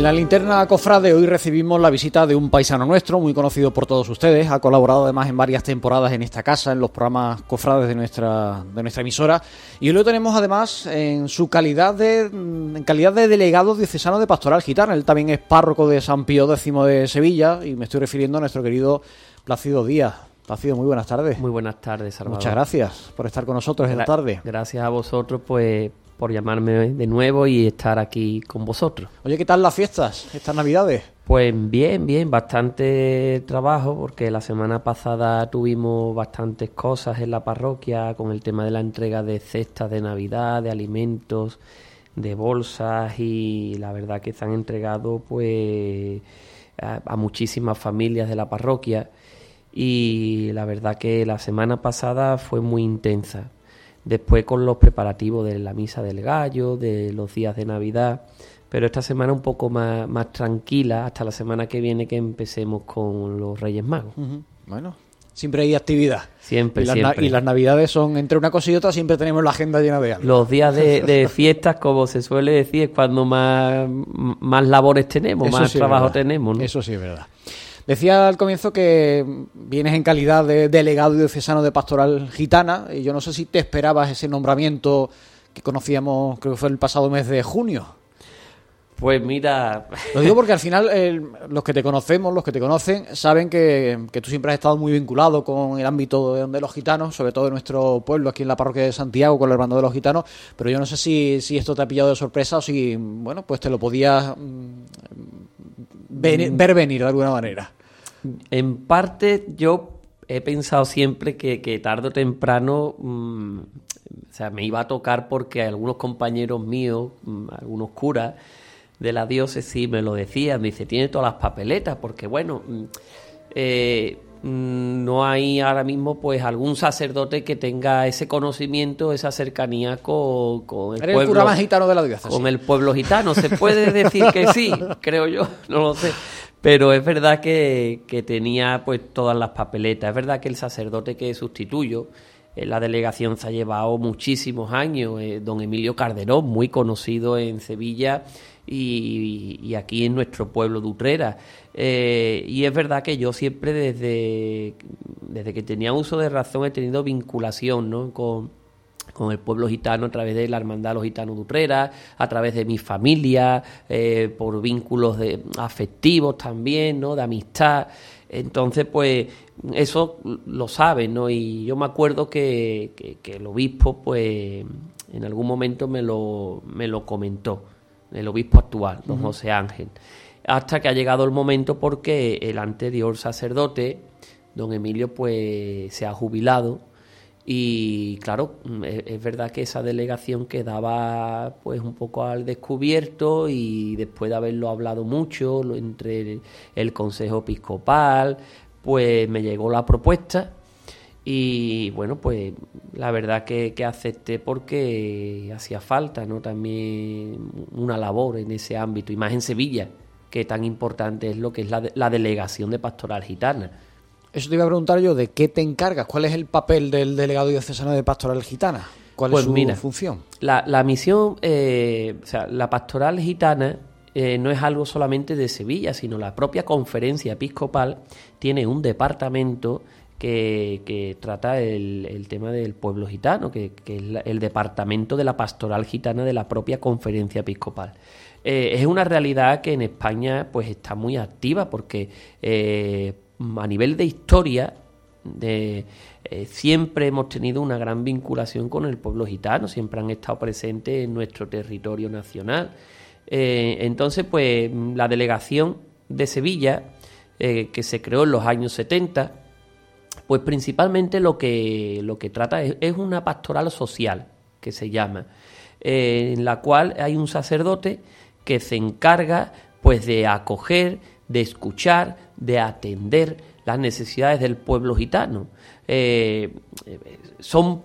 en la linterna cofrade hoy recibimos la visita de un paisano nuestro, muy conocido por todos ustedes. Ha colaborado además en varias temporadas en esta casa, en los programas cofrades de nuestra, de nuestra emisora. Y hoy lo tenemos además en su calidad de, en calidad de delegado diocesano de Pastoral Gitana. Él también es párroco de San Pío X de Sevilla y me estoy refiriendo a nuestro querido Plácido Díaz. Plácido, muy buenas tardes. Muy buenas tardes, Salvador. Muchas gracias por estar con nosotros esta tarde. Gracias a vosotros, pues por llamarme de nuevo y estar aquí con vosotros. Oye, ¿qué tal las fiestas, estas navidades? Pues bien, bien, bastante trabajo porque la semana pasada tuvimos bastantes cosas en la parroquia con el tema de la entrega de cestas de Navidad, de alimentos, de bolsas y la verdad que se han entregado pues a, a muchísimas familias de la parroquia y la verdad que la semana pasada fue muy intensa después con los preparativos de la misa del gallo, de los días de Navidad, pero esta semana un poco más, más tranquila hasta la semana que viene que empecemos con los Reyes Magos. Bueno, siempre hay actividad. Siempre, y las, siempre. y las navidades son entre una cosa y otra, siempre tenemos la agenda llena de algo. Los días de, de fiestas, como se suele decir, es cuando más, más labores tenemos, Eso más sí trabajo tenemos. ¿no? Eso sí es verdad. Decía al comienzo que vienes en calidad de delegado diocesano de Pastoral Gitana y yo no sé si te esperabas ese nombramiento que conocíamos, creo que fue el pasado mes de junio. Pues mira, Lo digo porque al final eh, los que te conocemos, los que te conocen, saben que, que tú siempre has estado muy vinculado con el ámbito de, de los gitanos, sobre todo de nuestro pueblo, aquí en la parroquia de Santiago, con el hermano de los gitanos, pero yo no sé si, si esto te ha pillado de sorpresa o si, bueno, pues te lo podías mm, ven- ver venir de alguna manera. En parte yo he pensado siempre que, que tarde o temprano mm, o sea, me iba a tocar porque algunos compañeros míos, mm, algunos curas de la diócesis me lo decían, dice, tiene todas las papeletas, porque bueno, mm, eh, no hay ahora mismo pues algún sacerdote que tenga ese conocimiento, esa cercanía con, con el Eres el pueblo cura más gitano de la diócesis. con el pueblo gitano. Se puede decir que sí, creo yo, no lo sé. Pero es verdad que, que tenía pues todas las papeletas. Es verdad que el sacerdote que sustituyo en la delegación se ha llevado muchísimos años. eh, don Emilio Carderón, muy conocido en Sevilla y, y aquí en nuestro pueblo de Utrera. Eh, y es verdad que yo siempre desde, desde que tenía uso de razón he tenido vinculación ¿no? con, con el pueblo gitano a través de la Hermandad de los Gitanos de Utrera, a través de mi familia, eh, por vínculos de, afectivos también, ¿no? de amistad. Entonces, pues eso lo saben, ¿no? Y yo me acuerdo que, que- que el obispo, pues en algún momento me lo, me lo comentó, el obispo actual, don José Ángel. Hasta que ha llegado el momento porque el anterior sacerdote, don Emilio, pues se ha jubilado y claro, mm, es, es verdad que esa delegación quedaba pues un poco al descubierto y después de haberlo hablado mucho entre el, Consejo Episcopal, pues me llegó la propuesta y bueno, pues la verdad que, acepté porque hacía falta, ¿no? También una labor en ese ámbito y más en Sevilla, que tan importante es lo que es la delegación de pastoral gitana. Eso te iba a preguntar yo, ¿de qué te encargas? ¿Cuál es el papel del delegado diocesano de Pastoral Gitana? ¿Cuál Pues es su mira, función? La, la misión, eh, o sea, la pastoral gitana eh, no es algo solamente de Sevilla, sino la propia conferencia episcopal tiene un departamento que, que trata el, el tema del pueblo gitano, que, que es la- el departamento de la pastoral gitana de la propia conferencia episcopal. Eh, es una realidad que en España pues está muy activa porque eh, a nivel de historia de, eh, siempre hemos tenido una gran vinculación con el pueblo gitano, siempre han estado presentes en nuestro territorio nacional. Eh, entonces, pues la delegación de Sevilla, eh, que se creó en los años 70, pues principalmente lo que, lo que trata es, es una pastoral social, que se llama, en la cual hay un sacerdote que se encarga pues de acoger, de escuchar, de atender las necesidades del pueblo gitano. Eh, eh, son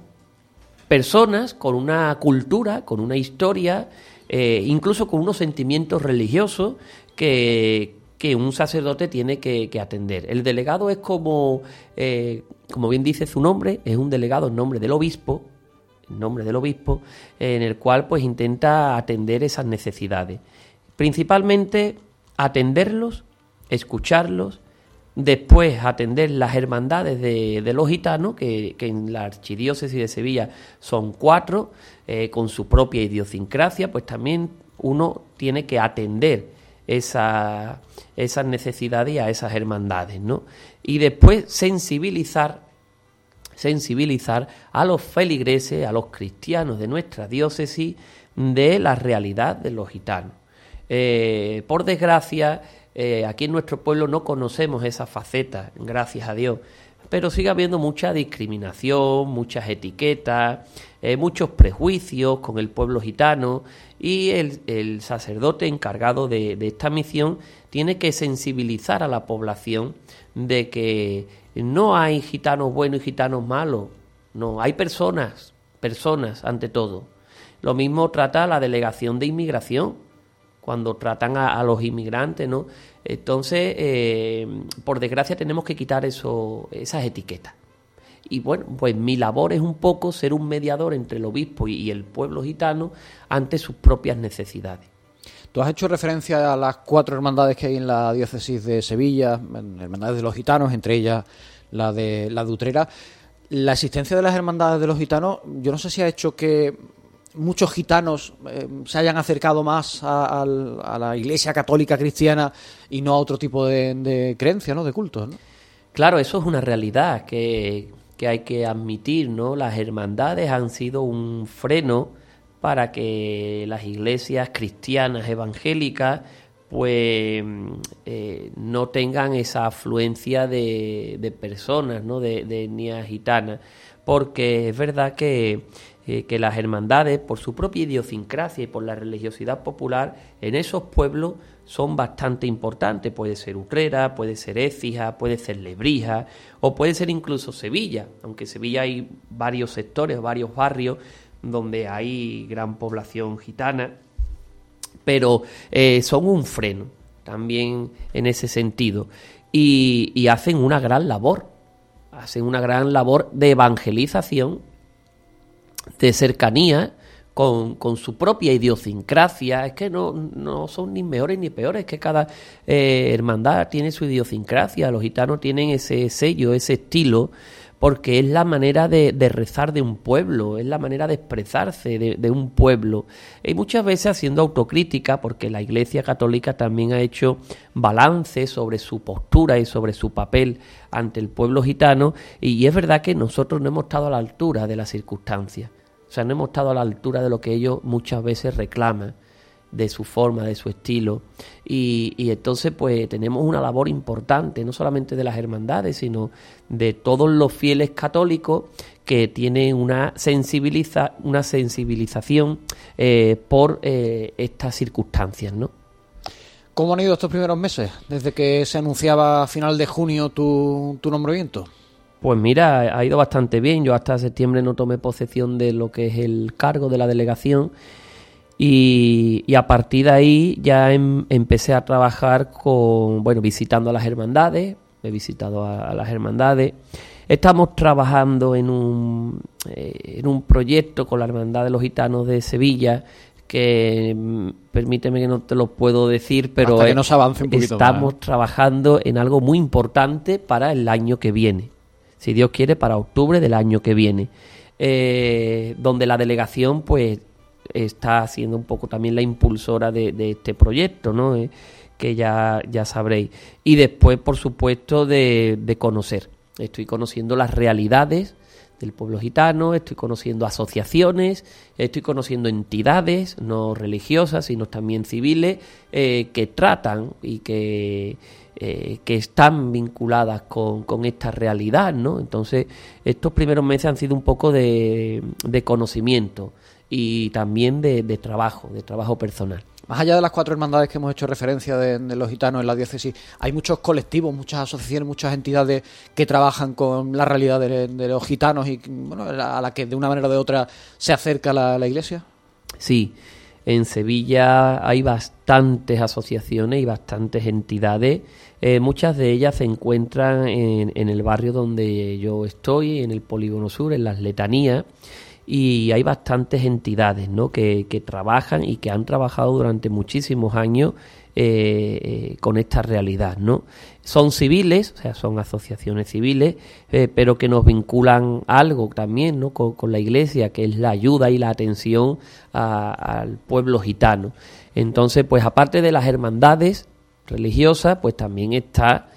personas con una cultura, con una historia, eh, incluso con unos sentimientos religiosos que, que un sacerdote tiene que, atender. El delegado es como, como bien dice su nombre, es un delegado en nombre del obispo, en nombre del obispo, en el cual pues intenta atender esas necesidades. Principalmente atenderlos, escucharlos, después atender las hermandades de, los gitanos, que, en la archidiócesis de Sevilla son cuatro, eh, con su propia idiosincrasia, pues también uno tiene que atender esa, esas necesidades y a esas hermandades, ¿no? Y después sensibilizar sensibilizar a los feligreses, a los cristianos de nuestra diócesis, de la realidad de los gitanos. Eh, por desgracia, eh, aquí en nuestro pueblo no conocemos esa faceta, gracias a Dios, pero sigue habiendo mucha discriminación, muchas etiquetas, eh, muchos prejuicios con el pueblo gitano y el, sacerdote encargado de, esta misión tiene que sensibilizar a la población de que no hay gitanos buenos y gitanos malos, no, hay personas, personas ante todo. Lo mismo trata la delegación de inmigración, cuando tratan a, los inmigrantes, ¿no? Entonces, eh, por desgracia, tenemos que quitar eso, esas etiquetas. Y bueno, pues mi labor es un poco ser un mediador entre el obispo y, el pueblo gitano ante sus propias necesidades. Tú has hecho referencia a las cuatro hermandades que hay en la diócesis de Sevilla, hermandades de los gitanos, entre ellas la de la de Utrera. La existencia de las hermandades de los gitanos, yo no sé si ha hecho que muchos gitanos eh, se hayan acercado más a, la Iglesia católica cristiana y no a otro tipo de, de creencia, ¿no? de cultos. Claro, eso es una realidad que, que hay que admitir, ¿no? Las hermandades han sido un freno para que las iglesias cristianas evangélicas pues eh, no tengan esa afluencia de, de personas, ¿no? de, de etnia gitana, porque es verdad que eh, que las hermandades, por su propia idiosincrasia y por la religiosidad popular, en esos pueblos son bastante importantes. Puede ser Utrera, puede ser Écija, puede ser Lebrija o puede ser incluso Sevilla, aunque Sevilla hay varios sectores, varios barrios donde hay gran población gitana, pero eh, son un freno también en ese sentido y, y hacen una gran labor, hacen una gran labor de evangelización de cercanía con, con, su propia idiosincrasia. Es que no, no, son ni mejores ni peores, es que cada eh, hermandad tiene su idiosincrasia. Los gitanos tienen ese sello, ese estilo, porque es la manera de, rezar de un pueblo, es la manera de expresarse de, de, un pueblo. Y muchas veces haciendo autocrítica, porque la Iglesia Católica también ha hecho balance sobre su postura y sobre su papel ante el pueblo gitano, y es verdad que nosotros no hemos estado a la altura de las circunstancias. O sea, no hemos estado a la altura de lo que ellos muchas veces reclaman, de su forma, de su estilo. Y, entonces, pues tenemos una labor importante, no solamente de las hermandades, sino de todos los fieles católicos que tienen una, sensibiliza, una sensibilización eh, por eh, estas circunstancias, ¿no? ¿Cómo han ido estos primeros meses, desde que se anunciaba a final de junio tu, tu nombramiento? Pues mira, ha ido bastante bien. Yo hasta septiembre no tomé posesión de lo que es el cargo de la delegación y, a partir de ahí ya em, empecé a trabajar con, bueno, visitando a las hermandades, he visitado a, las hermandades. Estamos trabajando en un, eh, en un proyecto con la Hermandad de los Gitanos de Sevilla que mm, permíteme que no te lo puedo decir, pero que nos avance un estamos trabajando en algo muy importante para el año que viene si Dios quiere, para octubre del año que viene, eh, donde la delegación pues está siendo un poco también la impulsora de, este proyecto, ¿no? Eh, que ya, ya sabréis. Y después, por supuesto, de, de conocer. Estoy conociendo las realidades del pueblo gitano, estoy conociendo asociaciones, estoy conociendo entidades, no religiosas, sino también civiles, eh, que tratan y que eh, que están vinculadas con, con, esta realidad, ¿no? Entonces, estos primeros meses han sido un poco de, de conocimiento y también de, trabajo, de trabajo personal. Más allá de las cuatro hermandades que hemos hecho referencia de, los gitanos en la diócesis, hay muchos colectivos, muchas asociaciones, muchas entidades que trabajan con la realidad de, los gitanos y bueno, a la que de una manera o de otra se acerca la, la iglesia. Sí, en Sevilla hay bastantes asociaciones y bastantes entidades eh, muchas de ellas se encuentran en, en, el barrio donde yo estoy, en el Polígono Sur, en las Letanías, y hay bastantes entidades ¿no? que, que trabajan y que han trabajado durante muchísimos años eh, eh, con esta realidad, ¿no? Son civiles, o sea, son asociaciones civiles, eh, pero que nos vinculan algo también, ¿no? Con, la Iglesia, que es la ayuda y la atención al pueblo gitano. Entonces, pues aparte de las hermandades religiosas, pues también está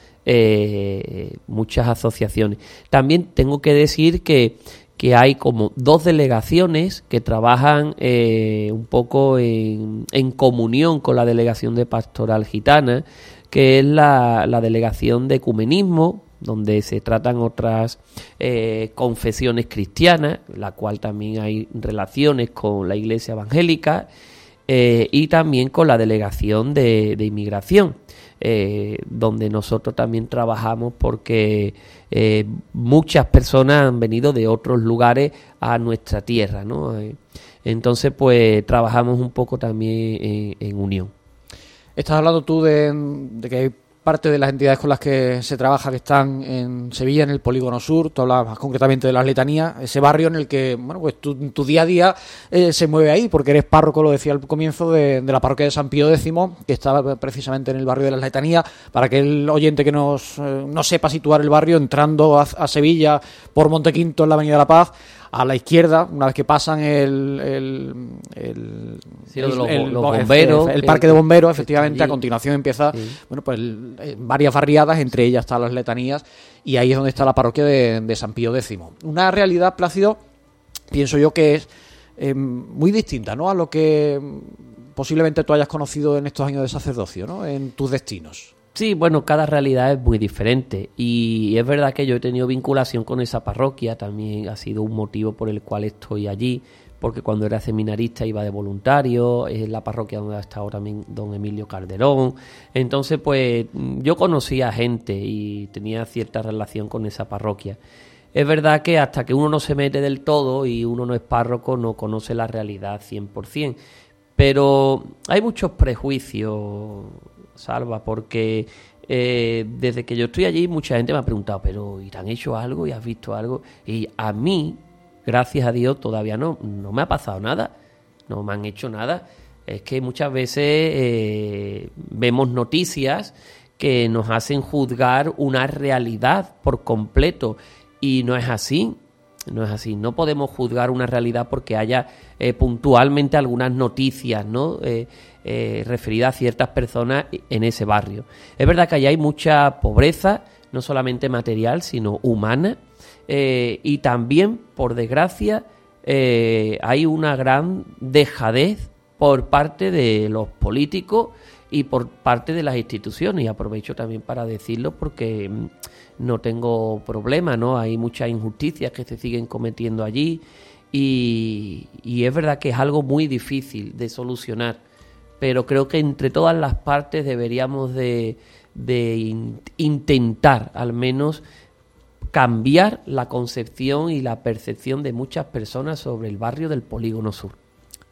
muchas asociaciones. También tengo que decir que que hay como dos delegaciones que trabajan eh, un poco en, comunión con la delegación de pastoral gitana, que es la, delegación de ecumenismo, donde se tratan otras eh, confesiones cristianas, la cual también hay relaciones con la iglesia evangélica, eh, y también con la delegación de inmigración eh, donde nosotros también trabajamos porque eh, muchas personas han venido de otros lugares a nuestra tierra, ¿no? Eh, entonces, pues trabajamos un poco también en, unión. Estás hablando tú de, de que hay parte de las entidades con las que se trabaja que están en Sevilla, en el Polígono Sur, tú hablabas más concretamente de las letanías, ese barrio en el que, bueno, pues tu, tu día a día eh, se mueve ahí, porque eres párroco, lo decía al comienzo, de, la parroquia de San Pío X, que estaba precisamente en el barrio de las letanías, para que el oyente que nos, eh, no sepa situar el barrio, entrando a, a Sevilla por Montequinto en la Avenida de la Paz, a la izquierda, una vez que pasan el, el, el, bomberos, el, parque de bomberos, efectivamente, a continuación empieza, bueno, pues varias barriadas, entre ellas están las letanías, y ahí es donde está la parroquia de, San Pío X. Una realidad, Plácido, pienso yo que es eh, muy distinta, ¿no? A lo que posiblemente tú hayas conocido en estos años de sacerdocio, ¿no? En tus destinos. Sí, bueno, cada realidad es muy diferente. Y es verdad que yo he tenido vinculación con esa parroquia, también ha sido un motivo por el cual estoy allí, porque cuando era seminarista iba de voluntario, es la parroquia donde ha estado también don Emilio Calderón, entonces pues yo conocía gente y tenía cierta relación con esa parroquia. Es verdad que hasta que uno no se mete del todo y uno no es párroco no conoce la realidad 100%, pero hay muchos prejuicios Salva, porque eh, desde que yo estoy allí mucha gente me ha preguntado, pero ¿y te han hecho algo y has visto algo? Y a mí, gracias a Dios, todavía no, no me ha pasado nada, no me han hecho nada. Es que muchas veces eh, vemos noticias que nos hacen juzgar una realidad por completo y no es así. No es así. No podemos juzgar una realidad porque haya eh, puntualmente algunas noticias, ¿no? eh, referida a ciertas personas en ese barrio. Es verdad que allá hay mucha pobreza, no solamente material, sino humana, eh, y también, por desgracia, eh, hay una gran dejadez por parte de los políticos y por parte de las instituciones. Y aprovecho también para decirlo porque mm, no tengo problema, ¿no? Hay muchas injusticias que se siguen cometiendo allí y, es verdad que es algo muy difícil de solucionar pero creo que entre todas las partes deberíamos de, intentar al menos cambiar la concepción y la percepción de muchas personas sobre el barrio del Polígono Sur.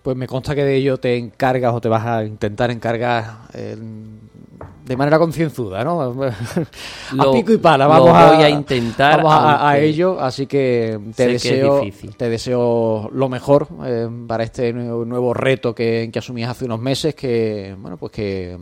Pues me consta que de ello te encargas o te vas a intentar encargar de manera concienzuda, ¿no? a pico y pala, vamos voy a, intentar vamos a, ello, así que te deseo te deseo lo mejor eh, para este nuevo, reto que, que asumías hace unos meses, que bueno, pues que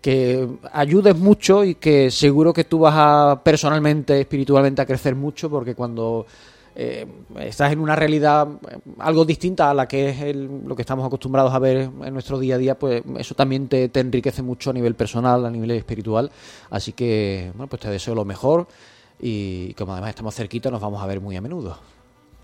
que ayudes mucho y que seguro que tú vas a personalmente, espiritualmente a crecer mucho, porque cuando eh, estás en una realidad eh, algo distinta a la que es lo que estamos acostumbrados a ver en nuestro día a día, pues eso también te, te, enriquece mucho a nivel personal, a nivel espiritual. Así que, bueno, pues te deseo lo mejor y como además estamos cerquita, nos vamos a ver muy a menudo.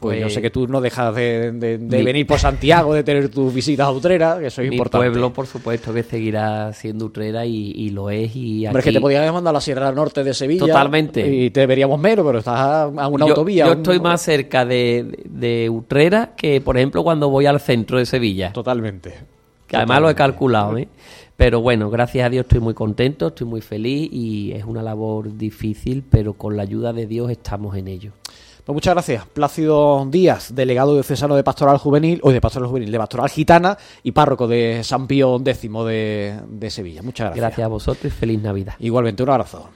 Pues, yo sé que tú no dejas de, venir por Santiago, de tener tus visitas a Utrera, que eso es mi importante. pueblo, por supuesto, que seguirá siendo Utrera y, lo es. Y Hombre, es que te podías mandar a la Sierra Norte de Sevilla. Totalmente. Y te veríamos menos, pero estás a, una autovía. Yo estoy más cerca de, Utrera que, por ejemplo, cuando voy al centro de Sevilla. Totalmente. Que además lo he calculado, ¿eh? Pero bueno, gracias a Dios estoy muy contento, estoy muy feliz y es una labor difícil, pero con la ayuda de Dios estamos en ello. Pues muchas gracias. Plácido Díaz, delegado diocesano de Pastoral Juvenil, o de Pastoral Juvenil, de Pastoral Gitana y párroco de San Pío X de, de Sevilla. Muchas gracias. Gracias a vosotros y feliz Navidad. Igualmente, un abrazo.